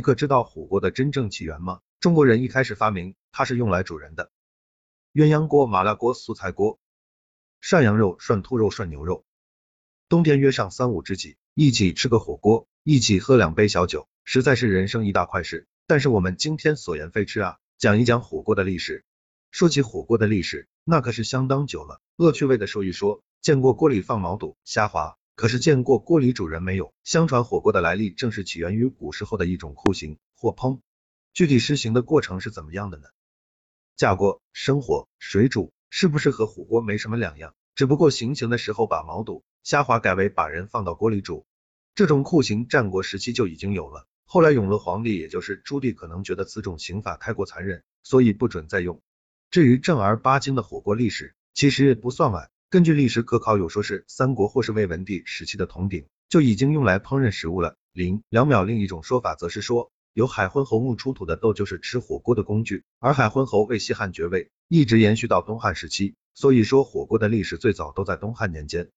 你可知道火锅的真正起源吗？中国人一开始发明它是用来煮人的。鸳鸯锅、麻辣锅、素菜锅，涮羊肉、涮兔肉、涮牛肉。冬天约上三五知己，一起吃个火锅，一起喝两杯小酒，实在是人生一大快事。但是我们今天所言非吃啊，讲一讲火锅的历史。说起火锅的历史，那可是相当久了。恶趣味的说一说，见过锅里放毛肚、虾滑，可是见过锅里煮人没有？相传火锅的来历正是起源于古时候的一种酷刑——火烹。具体实行的过程是怎么样的呢？架锅生火水煮，是不是和火锅没什么两样？只不过行刑的时候把毛肚、虾滑改为把人放到锅里煮。这种酷刑战国时期就已经有了，后来永乐皇帝也就是朱棣可能觉得此种刑法太过残忍，所以不准再用。至于正儿八经的火锅历史，其实也不算晚。根据历史可考，有说是三国或是魏文帝时期的铜鼎就已经用来烹饪食物了。零两秒，另一种说法则是说，由海昏侯墓出土的豆就是吃火锅的工具，而海昏侯为西汉爵位，一直延续到东汉时期。所以说火锅的历史最早都在东汉年间。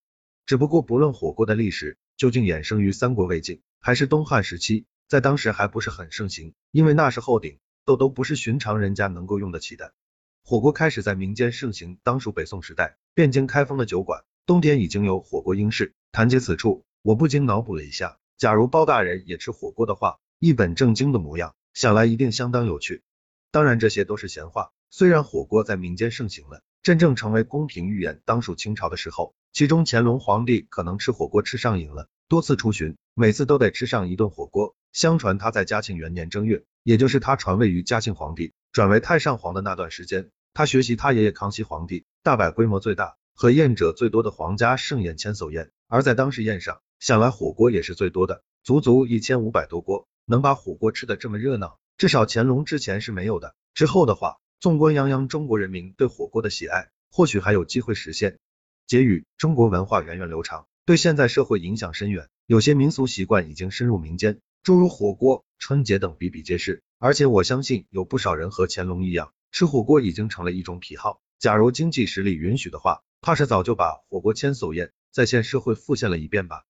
只不过不论火锅的历史究竟衍生于三国魏晋还是东汉时期，在当时还不是很盛行，因为那时候鼎豆都不是寻常人家能够用得起的。火锅开始在民间盛行，当属北宋时代，汴京开封的酒馆，冬天已经有火锅应市。谈及此处，我不禁脑补了一下，假如包大人也吃火锅的话，一本正经的模样，想来一定相当有趣。当然这些都是闲话。虽然火锅在民间盛行了，真正成为宫廷御宴，当属清朝的时候，其中乾隆皇帝可能吃火锅吃上瘾了，多次出巡，每次都得吃上一顿火锅。相传他在嘉庆元年正月，也就是他传位于嘉庆皇帝。转为太上皇的那段时间，他学习他爷爷康熙皇帝，大摆规模最大和宴者最多的皇家盛宴千叟宴。而在当时宴上，想来火锅也是最多的，足足一千五百多锅，能把火锅吃的这么热闹，至少乾隆之前是没有的。之后的话，纵观泱泱中国人民对火锅的喜爱，或许还有机会实现。结语：中国文化源远流长，对现在社会影响深远，有些民俗习惯已经深入民间，诸如火锅、春节等比比皆是。而且我相信有不少人和乾隆一样，吃火锅已经成了一种癖好。假如经济实力允许的话，怕是早就把火锅千叟宴在线社会复现了一遍吧。